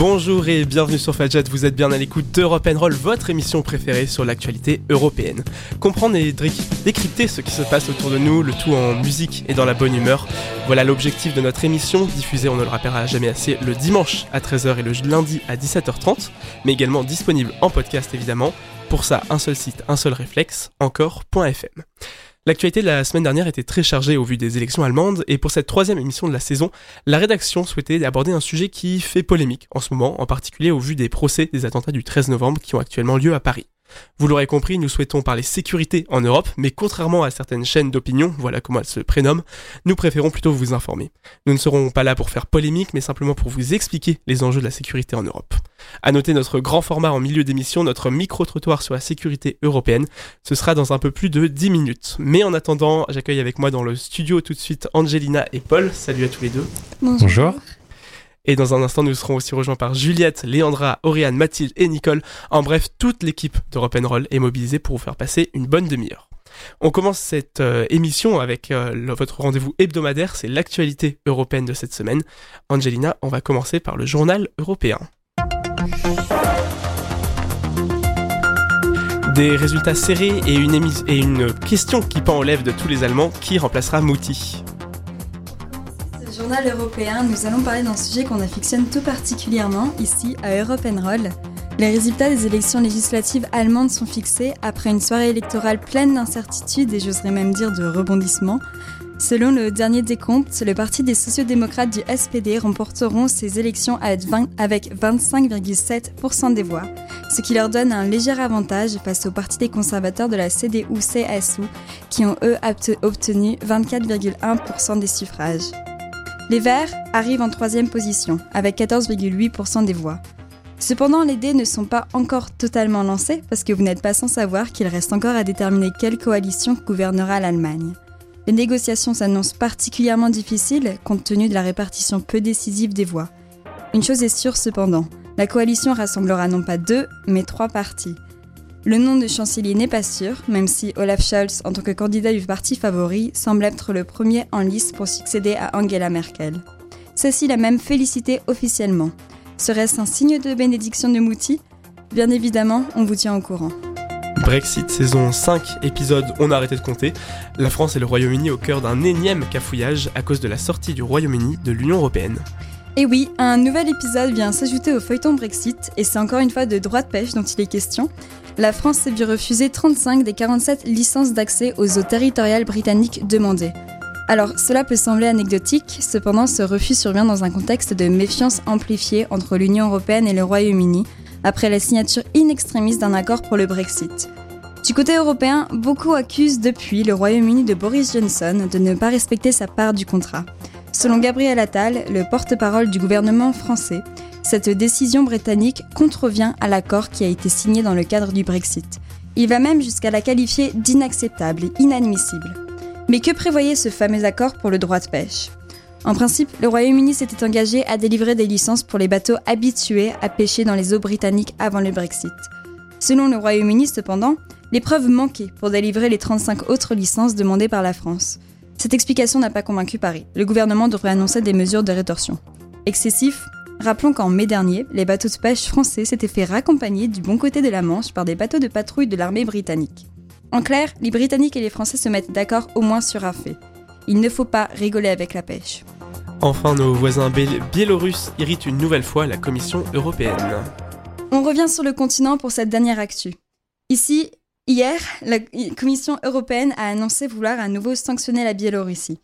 Bonjour et bienvenue sur Fadjet, vous êtes bien à l'écoute d'Europe Roll, votre émission préférée sur l'actualité européenne. Comprendre et décrypter ce qui se passe autour de nous, le tout en musique et dans la bonne humeur. Voilà l'objectif de notre émission, diffusée, on ne le rappellera jamais assez, le dimanche à 13h et le lundi à 17h30, mais également disponible en podcast évidemment. Pour ça, un seul site, un seul réflexe, encore.fm. L'actualité de la semaine dernière était très chargée au vu des élections allemandes, et pour cette troisième émission de la saison, la rédaction souhaitait aborder un sujet qui fait polémique en ce moment, en particulier au vu des procès des attentats du 13 novembre qui ont actuellement lieu à Paris. Vous l'aurez compris, nous souhaitons parler sécurité en Europe, mais contrairement à certaines chaînes d'opinion, voilà comment elles se prénomment, nous préférons plutôt vous informer. Nous ne serons pas là pour faire polémique, mais simplement pour vous expliquer les enjeux de la sécurité en Europe. À noter notre grand format en milieu d'émission, notre micro-trottoir sur la sécurité européenne. Ce sera dans un peu plus de 10 minutes. Mais en attendant, j'accueille avec moi dans le studio tout de suite Angelina et Paul. Salut à tous les deux. Bonjour. Et dans un instant, nous serons aussi rejoints par Juliette, Léandra, Oriane, Mathilde et Nicole. En bref, toute l'équipe de Roll est mobilisée pour vous faire passer une bonne demi-heure. On commence cette euh, émission avec euh, votre rendez-vous hebdomadaire, c'est l'actualité européenne de cette semaine. Angelina, on va commencer par le journal européen. Des résultats serrés et une, et une question qui pend aux lèvres de tous les Allemands, qui remplacera Mouti? Journal européen, nous allons parler d'un sujet qu'on affectionne tout particulièrement ici à Europe Roll. Les résultats des élections législatives allemandes sont fixés après une soirée électorale pleine d'incertitudes et j'oserais même dire de rebondissements. Selon le dernier décompte, le parti des sociodémocrates du SPD remporteront ces élections avec 25,7% des voix, ce qui leur donne un léger avantage face au parti des conservateurs de la CDU-CSU, qui ont eux obtenu 24,1% des suffrages. Les Verts arrivent en troisième position, avec 14,8% des voix. Cependant, les dés ne sont pas encore totalement lancés parce que vous n'êtes pas sans savoir qu'il reste encore à déterminer quelle coalition gouvernera l'Allemagne. Les négociations s'annoncent particulièrement difficiles compte tenu de la répartition peu décisive des voix. Une chose est sûre cependant, la coalition rassemblera non pas deux, mais trois partis. Le nom de chancelier n'est pas sûr, même si Olaf Scholz, en tant que candidat du parti favori, semble être le premier en lice pour succéder à Angela Merkel. Celle-ci l'a même félicité officiellement. Serait-ce un signe de bénédiction de Mouti? Bien évidemment, on vous tient au courant. Brexit saison 5, épisode On a arrêté de compter. La France et le Royaume-Uni au cœur d'un énième cafouillage à cause de la sortie du Royaume-Uni de l'Union Européenne. Et oui, un nouvel épisode vient s'ajouter au feuilleton Brexit, et c'est encore une fois de droit de pêche dont il est question. La France s'est vu refuser 35 des 47 licences d'accès aux eaux territoriales britanniques demandées. Alors, cela peut sembler anecdotique, cependant ce refus survient dans un contexte de méfiance amplifiée entre l'Union Européenne et le Royaume-Uni, après la signature in extremis d'un accord pour le Brexit. Du côté européen, beaucoup accusent depuis le Royaume-Uni de Boris Johnson de ne pas respecter sa part du contrat. Selon Gabriel Attal, le porte-parole du gouvernement français, cette décision britannique contrevient à l'accord qui a été signé dans le cadre du Brexit. Il va même jusqu'à la qualifier d'inacceptable et inadmissible. Mais que prévoyait ce fameux accord pour le droit de pêche? En principe, le Royaume-Uni s'était engagé à délivrer des licences pour les bateaux habitués à pêcher dans les eaux britanniques avant le Brexit. Selon le Royaume-Uni, cependant, les preuves manquaient pour délivrer les 35 autres licences demandées par la France. Cette explication n'a pas convaincu Paris. Le gouvernement devrait annoncer des mesures de rétorsion. Excessif? Rappelons qu'en mai dernier, les bateaux de pêche français s'étaient fait raccompagner du bon côté de la Manche par des bateaux de patrouille de l'armée britannique. En clair, les Britanniques et les Français se mettent d'accord au moins sur un fait. Il ne faut pas rigoler avec la pêche. Enfin, nos voisins biélorusses irritent une nouvelle fois la Commission européenne. On revient sur le continent pour cette dernière actu. Ici, hier, la Commission européenne a annoncé vouloir à nouveau sanctionner la Biélorussie.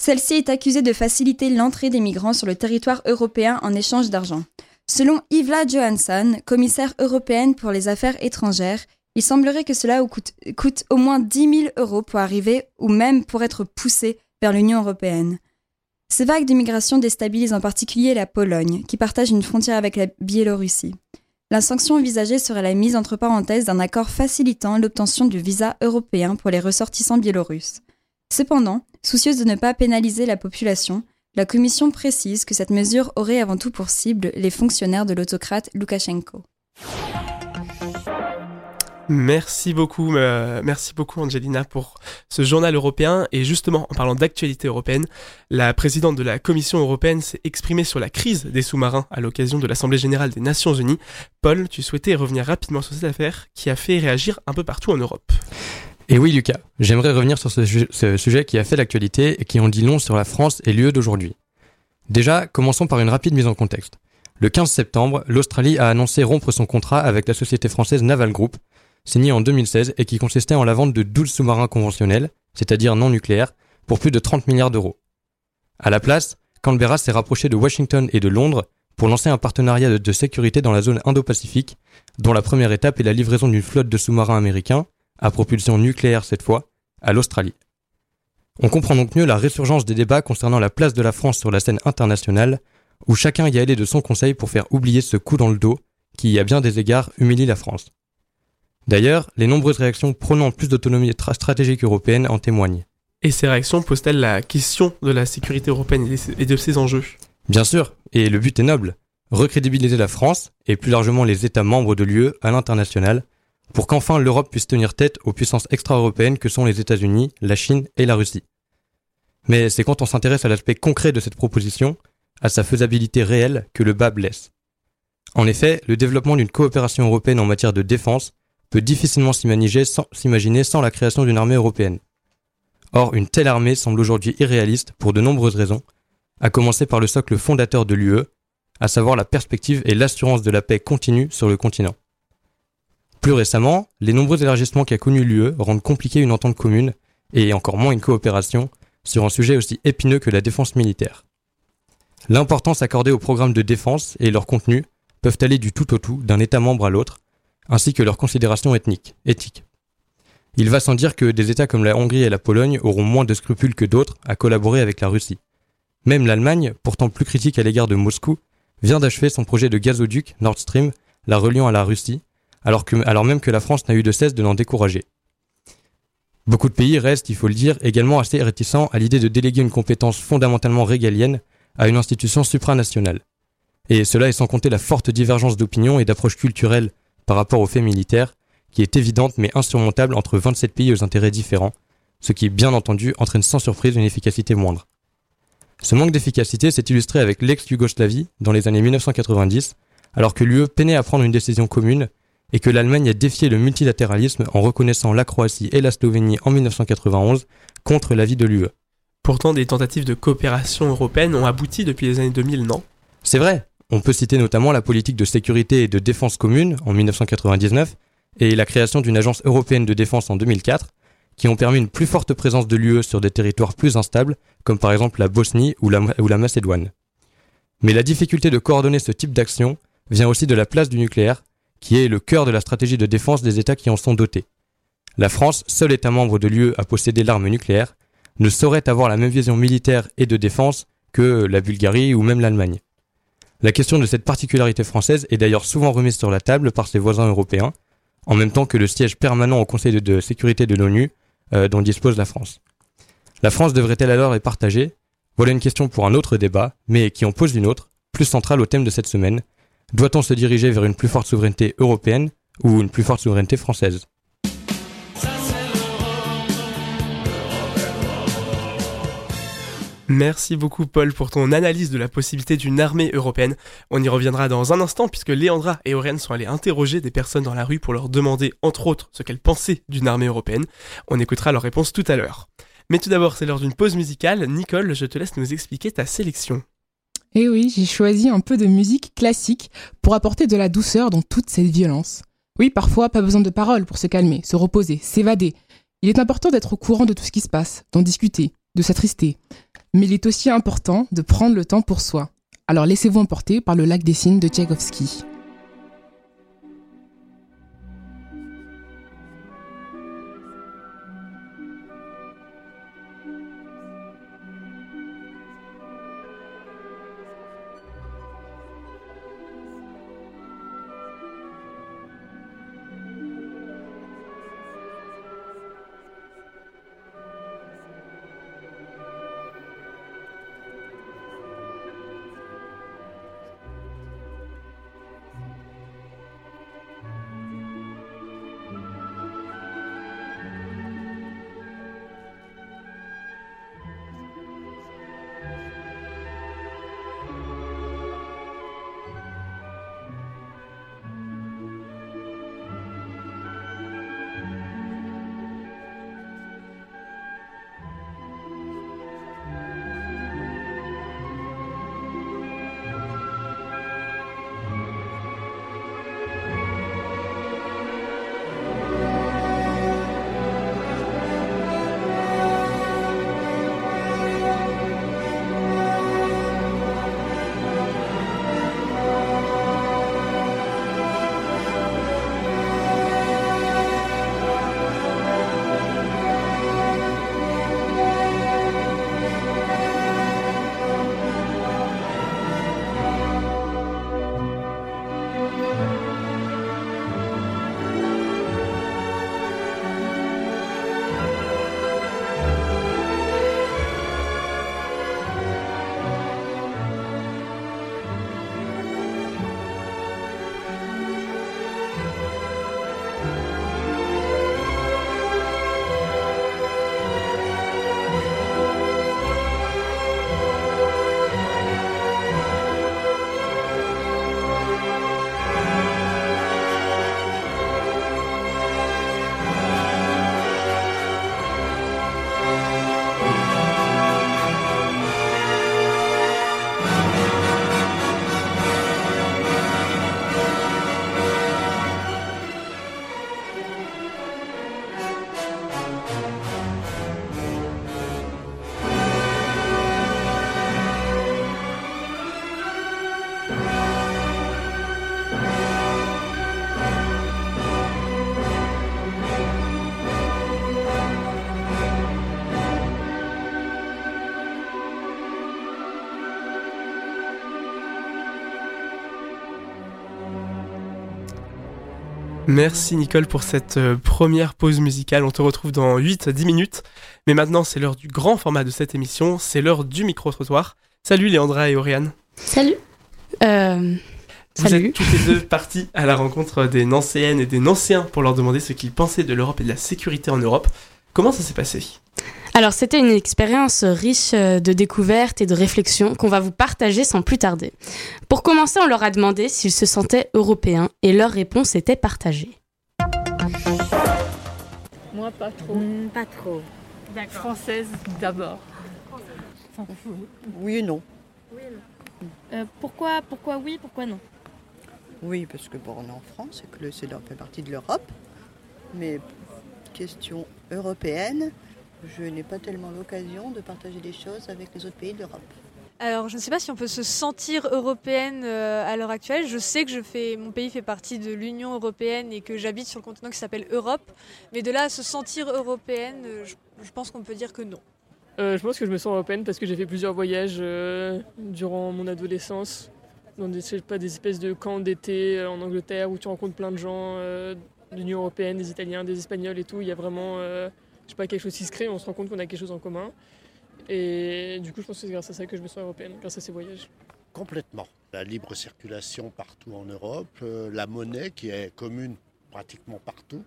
Celle-ci est accusée de faciliter l'entrée des migrants sur le territoire européen en échange d'argent. Selon Yvla Johansson, commissaire européenne pour les affaires étrangères, il semblerait que cela coûte, coûte au moins 10 000 euros pour arriver ou même pour être poussé vers l'Union européenne. Ces vagues d'immigration déstabilisent en particulier la Pologne, qui partage une frontière avec la Biélorussie. La sanction envisagée serait la mise entre parenthèses d'un accord facilitant l'obtention du visa européen pour les ressortissants biélorusses. Cependant, soucieuse de ne pas pénaliser la population, La commission précise que cette mesure aurait avant tout pour cible les fonctionnaires de l'autocrate Loukachenko. Merci beaucoup, euh, merci beaucoup Angelina pour ce journal européen. Et justement, en parlant d'actualité européenne, la présidente de la Commission européenne s'est exprimée sur la crise des sous-marins à l'occasion de l'Assemblée générale des Nations unies. Paul, tu souhaitais revenir rapidement sur cette affaire qui a fait réagir un peu partout en Europe. Et oui Lucas, j'aimerais revenir sur ce, ce sujet qui a fait l'actualité et qui en dit long sur la France et l'UE d'aujourd'hui. Déjà, commençons par une rapide mise en contexte. Le 15 septembre, l'Australie a annoncé rompre son contrat avec la société française Naval Group signé en 2016 et qui consistait en la vente de 12 sous-marins conventionnels, c'est-à-dire non nucléaires, pour plus de 30 milliards d'euros. À la place, Canberra s'est rapproché de Washington et de Londres pour lancer un partenariat de sécurité dans la zone Indo-Pacifique, dont la première étape est la livraison d'une flotte de sous-marins américains, à propulsion nucléaire cette fois, à l'Australie. On comprend donc mieux la résurgence des débats concernant la place de la France sur la scène internationale, où chacun y allait de son conseil pour faire oublier ce coup dans le dos qui, à bien des égards, humilie la France. D'ailleurs, les nombreuses réactions prônant plus d'autonomie stratégique européenne en témoignent. Et ces réactions posent-elles la question de la sécurité européenne et de ses enjeux? Bien sûr, et le but est noble, recrédibiliser la France, et plus largement les États membres de l'UE à l'international, pour qu'enfin l'Europe puisse tenir tête aux puissances extra-européennes que sont les États-Unis, la Chine et la Russie. Mais c'est quand on s'intéresse à l'aspect concret de cette proposition, à sa faisabilité réelle, que le bas blesse. En effet, le développement d'une coopération européenne en matière de défense peut difficilement s'imaginer sans, la création d'une armée européenne. Or, une telle armée semble aujourd'hui irréaliste pour de nombreuses raisons, à commencer par le socle fondateur de l'UE, à savoir la perspective et l'assurance de la paix continue sur le continent. Plus récemment, les nombreux élargissements qu'a connu l'UE rendent compliqué une entente commune, et encore moins une coopération, sur un sujet aussi épineux que la défense militaire. L'importance accordée aux programmes de défense et leur contenu peuvent aller du tout au tout d'un État membre à l'autre, ainsi que leurs considérations ethniques, éthiques. Il va sans dire que des États comme la Hongrie et la Pologne auront moins de scrupules que d'autres à collaborer avec la Russie. Même l'Allemagne, pourtant plus critique à l'égard de Moscou, vient d'achever son projet de gazoduc Nord Stream, la reliant à la Russie, alors, même que la France n'a eu de cesse de l'en décourager. Beaucoup de pays restent, il faut le dire, également assez réticents à l'idée de déléguer une compétence fondamentalement régalienne à une institution supranationale. Et cela est sans compter la forte divergence d'opinion et d'approche culturelle par rapport aux faits militaires, qui est évidente mais insurmontable entre 27 pays aux intérêts différents, ce qui, bien entendu, entraîne sans surprise une efficacité moindre. Ce manque d'efficacité s'est illustré avec l'ex-Yougoslavie dans les années 1990, alors que l'UE peinait à prendre une décision commune et que l'Allemagne a défié le multilatéralisme en reconnaissant la Croatie et la Slovénie en 1991 contre l'avis de l'UE. Pourtant, des tentatives de coopération européenne ont abouti depuis les années 2000, non? C'est vrai, on peut citer notamment la politique de sécurité et de défense commune en 1999 et la création d'une agence européenne de défense en 2004, qui ont permis une plus forte présence de l'UE sur des territoires plus instables, comme par exemple la Bosnie ou la, Macédoine. Mais la difficulté de coordonner ce type d'action vient aussi de la place du nucléaire, qui est le cœur de la stratégie de défense des États qui en sont dotés. La France, seul État membre de l'UE à posséder l'arme nucléaire, ne saurait avoir la même vision militaire et de défense que la Bulgarie ou même l'Allemagne. La question de cette particularité française est d'ailleurs souvent remise sur la table par ses voisins européens, en même temps que le siège permanent au Conseil de, sécurité de l'ONU euh, dont dispose la France. La France devrait-elle alors les partager? Voilà une question pour un autre débat, mais qui en pose une autre, plus centrale au thème de cette semaine. Doit-on se diriger vers une plus forte souveraineté européenne ou une plus forte souveraineté française? Merci beaucoup Paul pour ton analyse de la possibilité d'une armée européenne. On y reviendra dans un instant puisque Léandra et Aurène sont allés interroger des personnes dans la rue pour leur demander entre autres ce qu'elles pensaient d'une armée européenne. On écoutera leurs réponses tout à l'heure. Mais tout d'abord, c'est l'heure d'une pause musicale. Nicole, je te laisse nous expliquer ta sélection. Eh oui, j'ai choisi un peu de musique classique pour apporter de la douceur dans toute cette violence. Oui, parfois, pas besoin de paroles pour se calmer, se reposer, s'évader. Il est important d'être au courant de tout ce qui se passe, d'en discuter, de s'attrister mais il est aussi important de prendre le temps pour soi. Alors laissez-vous emporter par le lac des signes de Tchaïkovski. Merci Nicole pour cette euh, première pause musicale. On te retrouve dans 8 à 10 minutes. Mais maintenant, c'est l'heure du grand format de cette émission. C'est l'heure du micro-trottoir. Salut Léandra et Oriane. Salut. Euh, Vous salut. êtes toutes les deux parties à la rencontre des Nancéennes et des Nancéens pour leur demander ce qu'ils pensaient de l'Europe et de la sécurité en Europe. Comment ça s'est passé? Alors, c'était une expérience riche euh, de découvertes et de réflexions qu'on va vous partager sans plus tarder. Pour commencer, on leur a demandé s'ils se sentaient européens et leur réponse était partagée. Moi, pas trop. Hmm, pas trop. Française d'abord. Oui et non. Euh, pourquoi, pourquoi oui, pourquoi non? Oui, parce que bon, on est en France et que le CEDOR fait partie de l'Europe. Mais question européenne, je n'ai pas tellement l'occasion de partager des choses avec les autres pays d'Europe. Alors, je ne sais pas si on peut se sentir européenne euh, à l'heure actuelle. Je sais que je fais, mon pays fait partie de l'Union européenne et que j'habite sur le continent qui s'appelle Europe. Mais de là à se sentir européenne, euh, je, je pense qu'on peut dire que non. Euh, je pense que je me sens européenne parce que j'ai fait plusieurs voyages euh, durant mon adolescence dans des, pas, des espèces de camps d'été euh, en Angleterre où tu rencontres plein de gens euh, de l'Union européenne, des Italiens, des Espagnols et tout. Il y a vraiment euh, je sais pas, quelque chose qui se crée, on se rend compte qu'on a quelque chose en commun. Et du coup, je pense que c'est grâce à ça que je me sens européenne, grâce à ces voyages. Complètement. La libre circulation partout en Europe, euh, la monnaie qui est commune pratiquement partout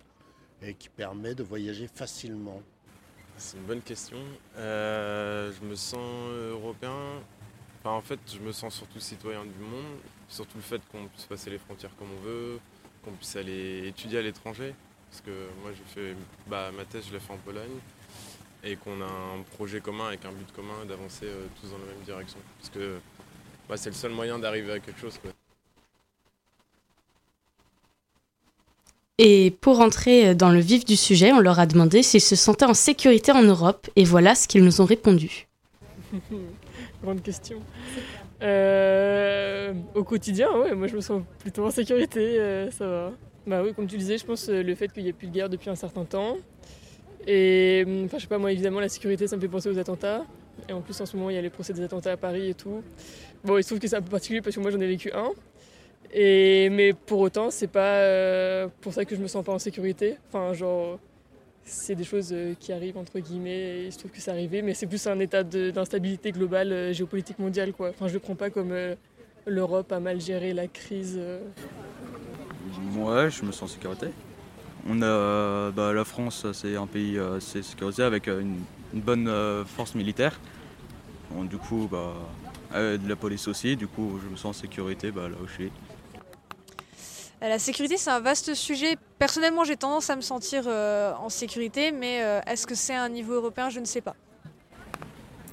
et qui permet de voyager facilement. C'est une bonne question. Euh, je me sens européen. Enfin, en fait, je me sens surtout citoyen du monde. Surtout le fait qu'on puisse passer les frontières comme on veut, qu'on puisse aller étudier à l'étranger. Parce que moi, j'ai fait bah, ma thèse, je l'ai fait en Pologne. Et qu'on a un projet commun avec un but commun d'avancer euh, tous dans la même direction. Parce que bah, c'est le seul moyen d'arriver à quelque chose. Quoi. Et pour entrer dans le vif du sujet, on leur a demandé s'ils se sentaient en sécurité en Europe et voilà ce qu'ils nous ont répondu. Grande question. Euh, au quotidien, ouais, moi je me sens plutôt en sécurité, euh, ça va. Bah oui, comme tu disais, je pense euh, le fait qu'il n'y ait plus de guerre depuis un certain temps. Et hum, enfin, je sais pas, moi évidemment, la sécurité ça me fait penser aux attentats. Et en plus, en ce moment, il y a les procès des attentats à Paris et tout. Bon, il se trouve que c'est un peu particulier parce que moi j'en ai vécu un. Et, mais pour autant, c'est pas euh, pour ça que je me sens pas en sécurité. Enfin, genre, c'est des choses euh, qui arrivent entre guillemets et il se trouve que c'est arrivé, mais c'est plus un état d'instabilité globale géopolitique mondiale quoi. Enfin, je le prends pas comme l'Europe a mal géré la crise. Ouais, je me sens en sécurité. On a, bah, la France, c'est un pays euh, assez sécurisé avec euh, une, une bonne euh, force militaire. Bon, du coup, bah, euh, de la police aussi. Du coup, je me sens en sécurité bah, là où je suis. La sécurité, c'est un vaste sujet. Personnellement, j'ai tendance à me sentir euh, en sécurité, mais euh, est-ce que c'est à un niveau européen? Je ne sais pas.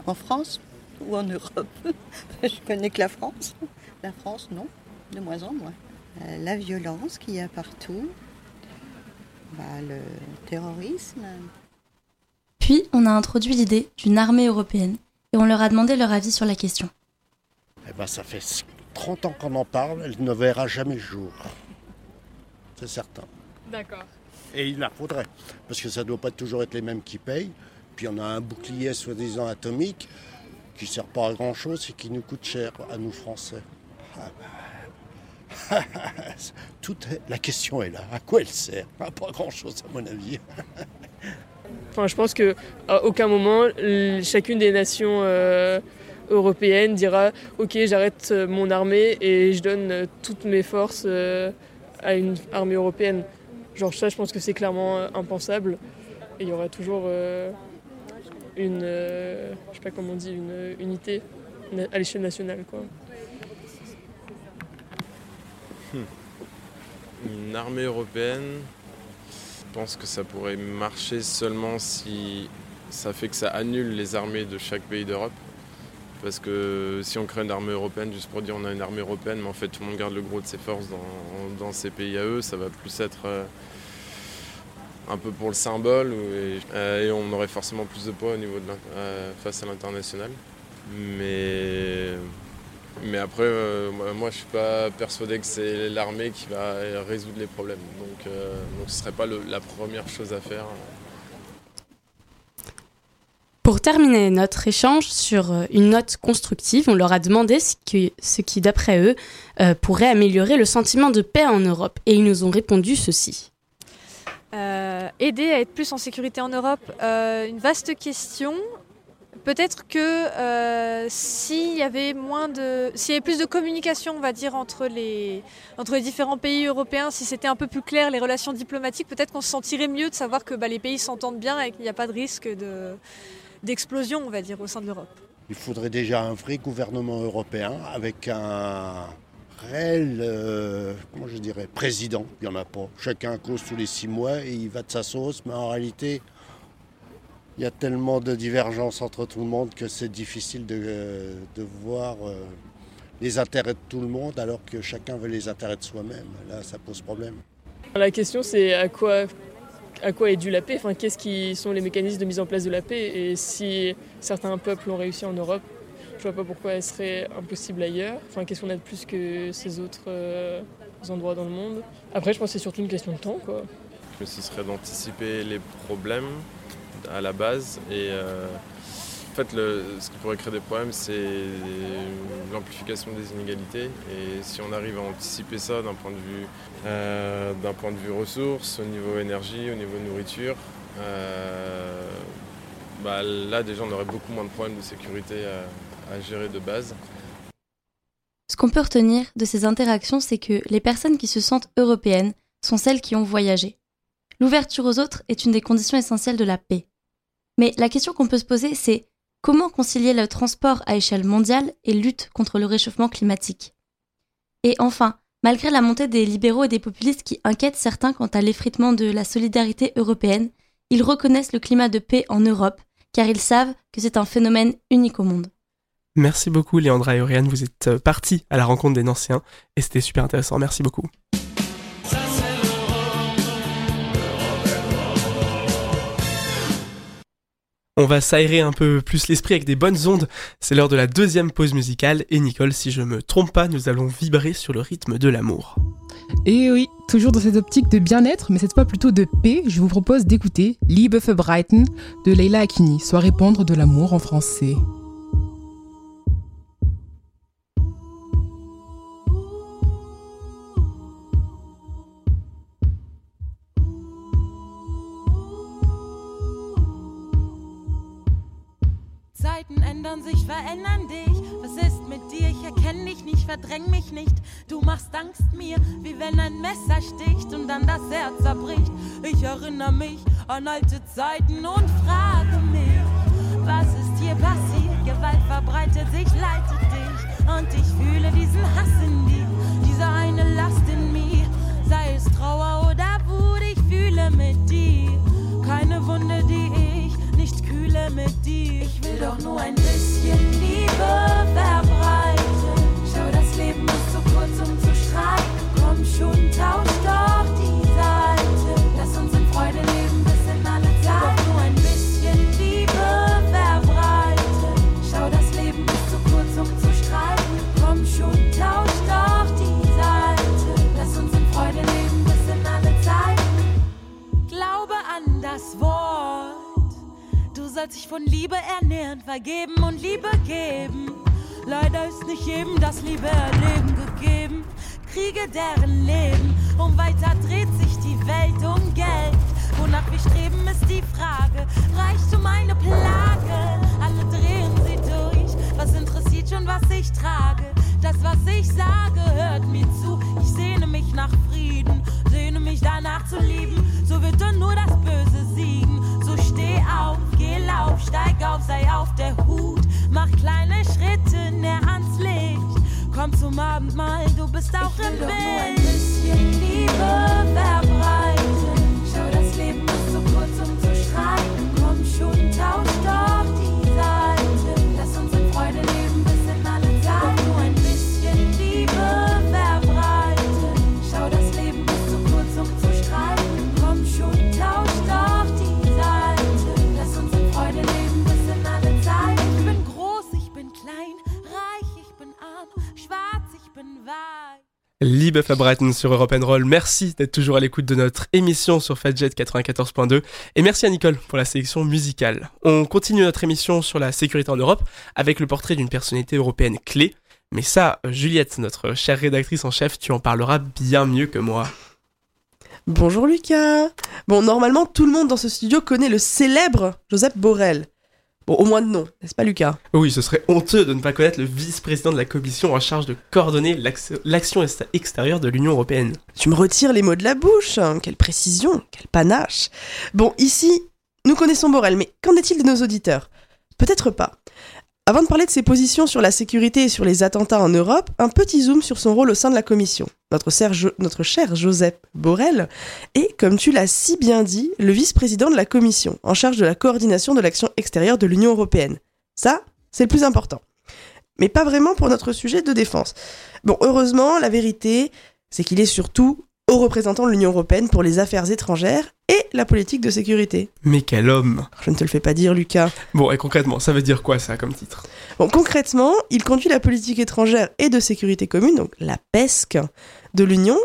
En France ou en Europe? Je connais que la France. La France, non, de moins en moins. Euh, La violence qu'il y a partout, bah, le terrorisme. Puis, on a introduit l'idée d'une armée européenne et on leur a demandé leur avis sur la question. Eh ben, ça fait 30 ans qu'on en parle, elle ne verra jamais le jour. C'est certain. D'accord. Et il la faudrait, parce que ça ne doit pas toujours être les mêmes qui payent. Puis on a un bouclier soi-disant atomique qui ne sert pas à grand-chose et qui nous coûte cher à nous Français. Ah ben, Tout est- la question est là. À quoi elle sert? À Pas grand-chose à mon avis. Enfin, je pense que à aucun moment chacune des nations euh, européennes dira OK, j'arrête euh, mon armée et je donne euh, toutes mes forces à une armée européenne. Genre ça, je pense que c'est clairement impensable. Et il y aura toujours une, je sais pas comment on dit, une unité à l'échelle nationale, quoi. Une armée européenne, je pense que ça pourrait marcher seulement si ça fait que ça annule les armées de chaque pays d'Europe. Parce que si on crée une armée européenne juste pour dire on a une armée européenne, mais en fait tout le monde garde le gros de ses forces dans, ses pays à eux, ça va plus être euh, un peu pour le symbole euh, et on aurait forcément plus de poids au niveau de euh, face à l'international. Mais mais après, euh, moi, je suis pas persuadé que c'est l'armée qui va résoudre les problèmes. Donc, euh, donc ce serait pas le- la première chose à faire. Pour terminer notre échange sur euh, une note constructive, on leur a demandé ce qui, ce qui d'après eux, euh, pourrait améliorer le sentiment de paix en Europe. Et ils nous ont répondu ceci. Euh, aider à être plus en sécurité en Europe, euh, une vaste question. Peut-être que euh, s'il y avait moins de, s'il y avait plus de communication, on va dire entre les entre les différents pays européens, si c'était un peu plus clair les relations diplomatiques, peut-être qu'on se sentirait mieux de savoir que bah, les pays s'entendent bien et qu'il n'y a pas de risque de d'explosion, on va dire, au sein de l'Europe. Il faudrait déjà un vrai gouvernement européen avec un réel, euh, comment je dirais, président. Il n'y en a pas. Chacun cause tous les six mois et il va de sa sauce, mais en réalité, il y a tellement de divergences entre tout le monde que c'est difficile de, de voir euh, les intérêts de tout le monde alors que chacun veut les intérêts de soi-même. Là, ça pose problème. La question c'est à quoi, à quoi est due la paix? Enfin, Qu'est-ce qui sont les mécanismes de mise en place de la paix? Et si certains peuples ont réussi en Europe, je vois pas pourquoi elle serait impossible ailleurs. Enfin, qu'est-ce qu'on a de plus que ces autres euh, endroits dans le monde? Après, je pense que c'est surtout une question de temps. Quoi. Que ce serait d'anticiper les problèmes à la base et euh, en fait ce qui pourrait créer des problèmes c'est l'amplification des inégalités et si on arrive à anticiper ça d'un point de vue euh, d'un point de vue ressources au niveau énergie au niveau nourriture euh, bah, là déjà on aurait beaucoup moins de problèmes de sécurité à gérer de base Ce qu'on peut retenir de ces interactions, c'est que les personnes qui se sentent européennes sont celles qui ont voyagé. L'ouverture aux autres est une des conditions essentielles de la paix. Mais la question qu'on peut se poser, c'est comment concilier le transport à échelle mondiale et lutte contre le réchauffement climatique? Et enfin, malgré la montée des libéraux et des populistes qui inquiètent certains quant à l'effritement de la solidarité européenne, ils reconnaissent le climat de paix en Europe, car ils savent que c'est un phénomène unique au monde. Merci beaucoup Léandra et Oriane, vous êtes euh, partis à la rencontre des Nanciens et c'était super intéressant, merci beaucoup. On va s'aérer un peu plus l'esprit avec des bonnes ondes. C'est l'heure de la deuxième pause musicale et Nicole, si je me trompe pas, nous allons vibrer sur le rythme de l'amour. Et oui, toujours dans cette optique de bien-être, mais cette fois plutôt de paix, je vous propose d'écouter Liebe verbreiten de Leila Akini, soit répandre de l'amour en français. Verändern dich. Was ist mit dir? Ich erkenne dich nicht, verdräng mich nicht. Du machst Angst mir, wie wenn ein Messer sticht und dann das Herz zerbricht. Ich erinnere mich an alte Zeiten und frage mich, was ist hier passiert? Gewalt verbreitet sich, leitet dich. Und ich fühle diesen Hass in dir, diese eine Last in mir. Sei es Trauer oder Wut, ich fühle mit dir. Keine Wunde, die ich dir. Ich will doch nur ein bisschen Liebe verbreiten. Schau, das Leben ist zu kurz, um zu streiten. Komm schon, tausch doch vergeben und Liebe geben. Leider ist nicht jedem das Liebe erleben gegeben. Kriege deren Leben und weiter dreht sich die Welt um Geld. Wonach wir streben, ist die Frage. Reichtum eine Plage, alle drehen sie durch. Was interessiert schon, was ich trage? Das, was ich sage, hört mir zu. Ich sehne mich nach Frieden, sehne mich danach zu lieben. So wird dann nur das steig auf, sei auf der Hut. Mach kleine Schritte näher ans Licht. Komm zum Abendmahl, du bist auch im Bild. ein bisschen Liebe verbreiten. Schau, das Leben ist zu kurz, um zu streiten. Komm schon, tausch weiß. Liebe Fabraten sur Europe Roll, merci d'être toujours à l'écoute de notre émission sur Fadjet 94.2 et merci à Nicole pour la sélection musicale. On continue notre émission sur la sécurité en Europe avec le portrait d'une personnalité européenne clé. Mais ça, Juliette, notre chère rédactrice en chef, tu en parleras bien mieux que moi. Bonjour Lucas. Bon, normalement, tout le monde dans ce studio connaît le célèbre Joseph Borrell. Bon, au moins de nom, n'est-ce pas Lucas? Oui, ce serait honteux de ne pas connaître le vice-président de la Commission en charge de coordonner l'action extérieure de l'Union Européenne. Tu me retires les mots de la bouche, hein. quelle précision, quel panache. Bon, ici, nous connaissons Borrell, mais qu'en est-il de nos auditeurs? Peut-être pas. Avant de parler de ses positions sur la sécurité et sur les attentats en Europe, un petit zoom sur son rôle au sein de la Commission. Notre, cher Joseph Borrell est, comme tu l'as si bien dit, le vice-président de la Commission, en charge de la coordination de l'action extérieure de l'Union européenne. Ça, c'est le plus important. Mais pas vraiment pour notre sujet de défense. Bon, heureusement, la vérité, c'est qu'il est surtout au représentant de l'Union européenne pour les affaires étrangères et la politique de sécurité. Mais quel homme Je ne te le fais pas dire, Lucas. Bon, et concrètement, ça veut dire quoi ça comme titre? Bon, concrètement, il conduit la politique étrangère et de sécurité commune, donc la PESC, de l'Union.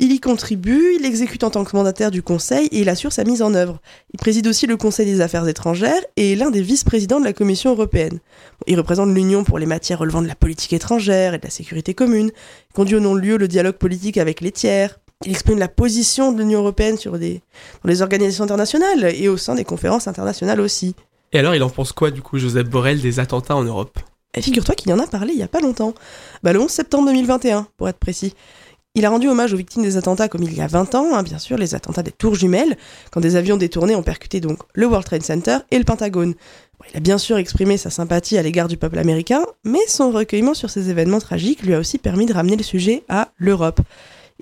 Il y contribue, il exécute en tant que mandataire du Conseil et il assure sa mise en œuvre. Il préside aussi le Conseil des affaires étrangères et est l'un des vice-présidents de la Commission européenne. Il représente l'Union pour les matières relevant de la politique étrangère et de la sécurité commune. Il conduit au nom de lieu le dialogue politique avec les tiers. Il exprime la position de l'Union européenne sur des, dans les organisations internationales et au sein des conférences internationales aussi. Et alors, il en pense quoi, du coup, Joseph Borrell, des attentats en Europe? Et figure-toi qu'il y en a parlé il y a pas longtemps. Bah, le 11 septembre 2021, pour être précis. Il a rendu hommage aux victimes des attentats comme il y a 20 ans, hein, bien sûr, les attentats des tours jumelles, quand des avions détournés ont percuté donc le World Trade Center et le Pentagone. il a bien sûr exprimé sa sympathie à l'égard du peuple américain, mais son recueillement sur ces événements tragiques lui a aussi permis de ramener le sujet à l'Europe.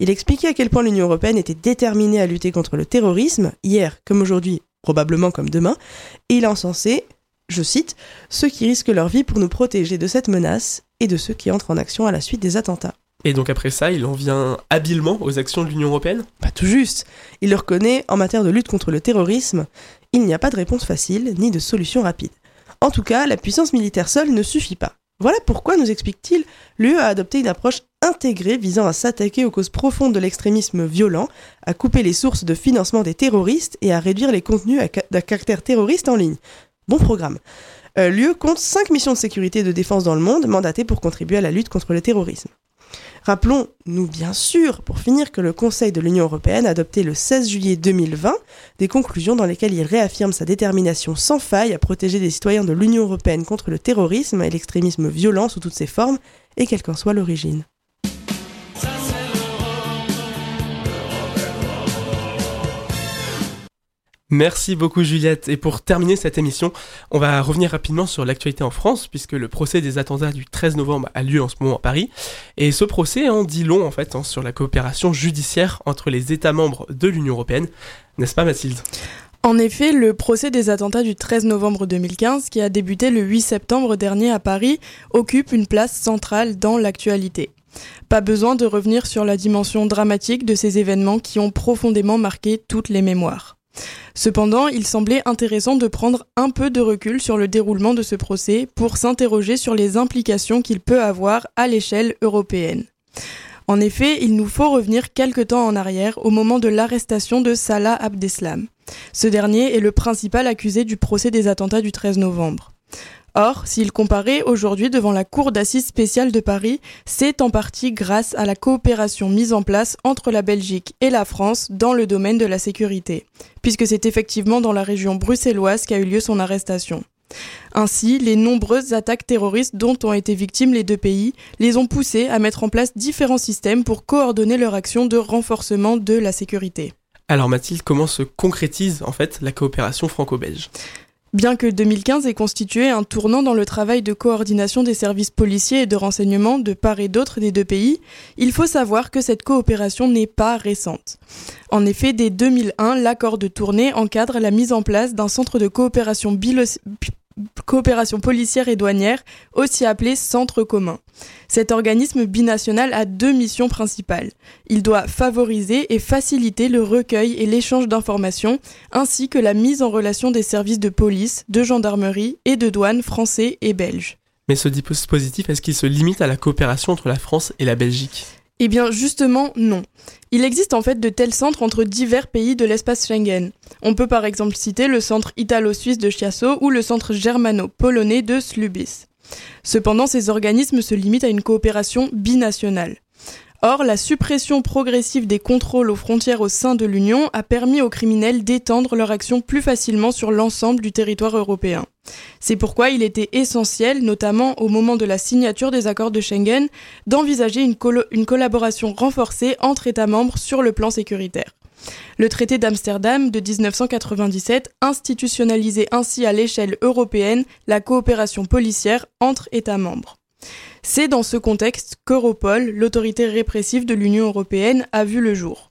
Il expliquait à quel point l'Union européenne était déterminée à lutter contre le terrorisme, hier comme aujourd'hui, probablement comme demain, et il a encensé, je cite, ceux qui risquent leur vie pour nous protéger de cette menace et de ceux qui entrent en action à la suite des attentats. Et donc après ça, il en vient habilement aux actions de l'Union européenne? Pas tout juste. Il le reconnaît, en matière de lutte contre le terrorisme, il n'y a pas de réponse facile ni de solution rapide. En tout cas, la puissance militaire seule ne suffit pas. Voilà pourquoi, nous explique-t-il, l'UE a adopté une approche intégrée visant à s'attaquer aux causes profondes de l'extrémisme violent, à couper les sources de financement des terroristes et à réduire les contenus d'un caractère terroriste en ligne. Bon programme. Euh, L'UE compte 5 missions de sécurité et de défense dans le monde mandatées pour contribuer à la lutte contre le terrorisme. Rappelons-nous bien sûr, pour finir, que le Conseil de l'Union européenne a adopté le 16 juillet 2020 des conclusions dans lesquelles il réaffirme sa détermination sans faille à protéger les citoyens de l'Union européenne contre le terrorisme et l'extrémisme violent sous toutes ses formes, et quelle qu'en soit l'origine. Merci beaucoup Juliette. Et pour terminer cette émission, on va revenir rapidement sur l'actualité en France, puisque le procès des attentats du 13 novembre a lieu en ce moment à Paris. Et ce procès en dit long en fait hein, sur la coopération judiciaire entre les États membres de l'Union européenne. N'est-ce pas Mathilde? En effet, le procès des attentats du 13 novembre 2015, qui a débuté le 8 septembre dernier à Paris, occupe une place centrale dans l'actualité. Pas besoin de revenir sur la dimension dramatique de ces événements qui ont profondément marqué toutes les mémoires. Cependant, il semblait intéressant de prendre un peu de recul sur le déroulement de ce procès pour s'interroger sur les implications qu'il peut avoir à l'échelle européenne. En effet, il nous faut revenir quelque temps en arrière au moment de l'arrestation de Salah Abdeslam. Ce dernier est le principal accusé du procès des attentats du 13 novembre. Or, s'il comparait aujourd'hui devant la Cour d'assises spéciale de Paris, c'est en partie grâce à la coopération mise en place entre la Belgique et la France dans le domaine de la sécurité, puisque c'est effectivement dans la région bruxelloise qu'a eu lieu son arrestation. Ainsi, les nombreuses attaques terroristes dont ont été victimes les deux pays les ont poussés à mettre en place différents systèmes pour coordonner leur action de renforcement de la sécurité. Alors Mathilde, comment se concrétise en fait la coopération franco-belge? Bien que 2015 ait constitué un tournant dans le travail de coordination des services policiers et de renseignement de part et d'autre des deux pays, il faut savoir que cette coopération n'est pas récente. En effet, dès 2001, l'accord de tournée encadre la mise en place d'un centre de coopération coopération policière et douanière, aussi appelé Centre commun. Cet organisme binational a deux missions principales. Il doit favoriser et faciliter le recueil et l'échange d'informations, ainsi que la mise en relation des services de police, de gendarmerie et de douane français et belges. Mais ce dispositif, est-ce qu'il se limite à la coopération entre la France et la Belgique? Eh bien justement non. Il existe en fait de tels centres entre divers pays de l'espace Schengen. On peut par exemple citer le centre italo-suisse de Chiasso ou le centre germano-polonais de Slubis. Cependant, ces organismes se limitent à une coopération binationale. Or, la suppression progressive des contrôles aux frontières au sein de l'Union a permis aux criminels d'étendre leur action plus facilement sur l'ensemble du territoire européen. C'est pourquoi il était essentiel, notamment au moment de la signature des accords de Schengen, d'envisager une, collaboration renforcée entre États membres sur le plan sécuritaire. Le traité d'Amsterdam de 1997 institutionnalisait ainsi à l'échelle européenne la coopération policière entre États membres. C'est dans ce contexte qu'Europol, l'autorité répressive de l'Union européenne, a vu le jour.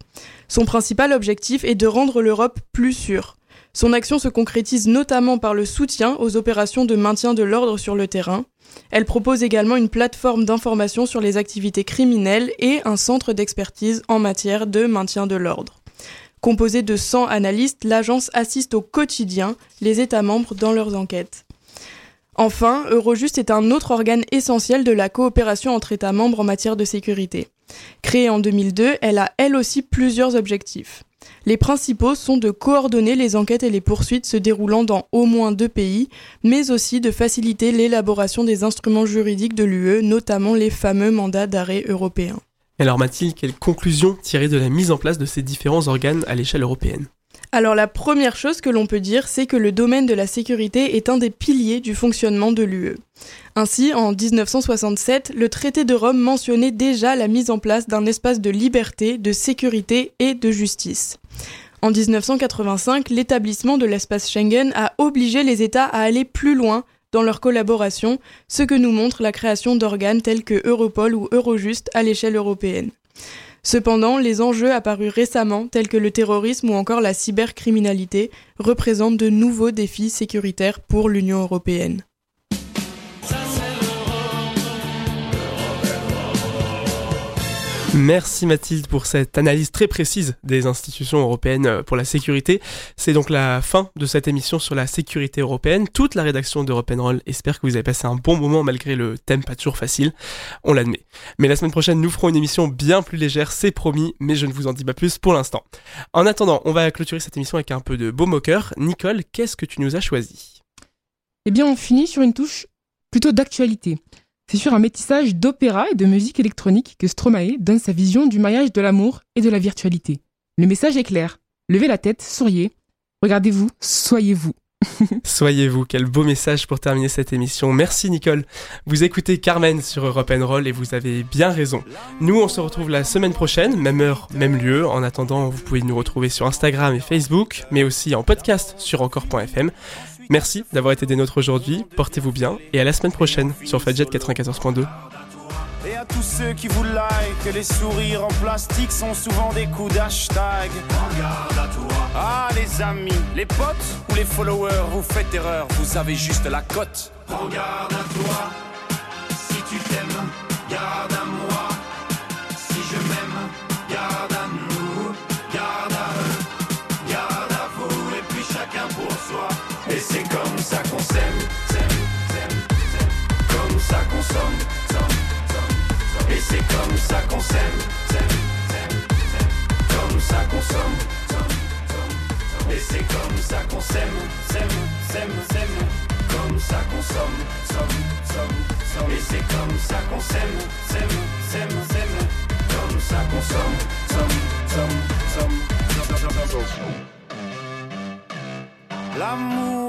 Son principal objectif est de rendre l'Europe plus sûre. Son action se concrétise notamment par le soutien aux opérations de maintien de l'ordre sur le terrain. Elle propose également une plateforme d'information sur les activités criminelles et un centre d'expertise en matière de maintien de l'ordre. Composé de 100 analystes, l'agence assiste au quotidien les États membres dans leurs enquêtes. Enfin, Eurojust est un autre organe essentiel de la coopération entre États membres en matière de sécurité. Créée en 2002, elle a elle aussi plusieurs objectifs. Les principaux sont de coordonner les enquêtes et les poursuites se déroulant dans au moins deux pays, mais aussi de faciliter l'élaboration des instruments juridiques de l'UE, notamment les fameux mandats d'arrêt européens. Alors Mathilde, quelles conclusions tirer de la mise en place de ces différents organes à l'échelle européenne? Alors la première chose que l'on peut dire, c'est que le domaine de la sécurité est un des piliers du fonctionnement de l'UE. Ainsi, en 1967, le traité de Rome mentionnait déjà la mise en place d'un espace de liberté, de sécurité et de justice. En 1985, l'établissement de l'espace Schengen a obligé les États à aller plus loin dans leur collaboration, ce que nous montre la création d'organes tels que Europol ou Eurojust à l'échelle européenne. Cependant, les enjeux apparus récemment, tels que le terrorisme ou encore la cybercriminalité, représentent de nouveaux défis sécuritaires pour l'Union européenne. Merci Mathilde pour cette analyse très précise des institutions européennes euh, pour la sécurité. C'est donc la fin de cette émission sur la sécurité européenne. Toute la rédaction d'Europe Roll espère que vous avez passé un bon moment malgré le thème pas toujours facile. On l'admet. Mais la semaine prochaine, nous ferons une émission bien plus légère, c'est promis, mais je ne vous en dis pas plus pour l'instant. En attendant, on va clôturer cette émission avec un peu de beau moqueur. Nicole, qu'est-ce que tu nous as choisi? Eh bien, on finit sur une touche plutôt d'actualité. C'est sur un métissage d'opéra et de musique électronique que Stromae donne sa vision du mariage de l'amour et de la virtualité. Le message est clair. Levez la tête, souriez. Regardez-vous, soyez-vous. Soyez-vous, quel beau message pour terminer cette émission. Merci Nicole. Vous écoutez Carmen sur Europe Roll et vous avez bien raison. Nous, on se retrouve la semaine prochaine, même heure, même lieu. En attendant, vous pouvez nous retrouver sur Instagram et Facebook, mais aussi en podcast sur encore.fm. Merci d'avoir été des nôtres aujourd'hui, portez-vous bien et à la semaine prochaine sur Fadjet 94.2. Et à tous ceux qui vous like, les sourires en plastique sont souvent des coups d'hashtag. Regarde à toi. Ah les amis, les potes ou les followers, vous faites erreur, vous avez juste la cote. Regarde à toi, et c'est comme ça qu'on s'aime, comme ça qu'on somme, et c'est comme ça qu'on s'aime, s'aime, s'aime, s'aime, comme ça qu'on somme, et c'est comme ça qu'on s'aime, s'aime, s'aime, s'aime, comme ça qu'on somme, somme. L'amour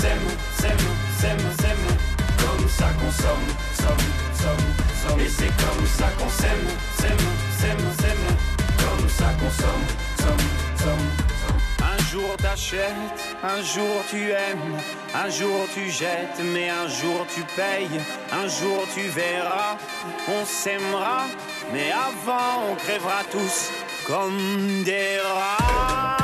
s'aime, s'aime, s'aime, s'aime. Comme ça qu'on somme, somme, somme, somme. Et c'est comme ça qu'on s'aime, s'aime, s'aime, s'aime. Comme ça qu'on somme, somme, somme. Un jour t'achètes, un jour tu aimes, un jour tu jettes, mais un jour tu payes, un jour tu verras, on s'aimera, mais avant on crèvera tous comme des rats.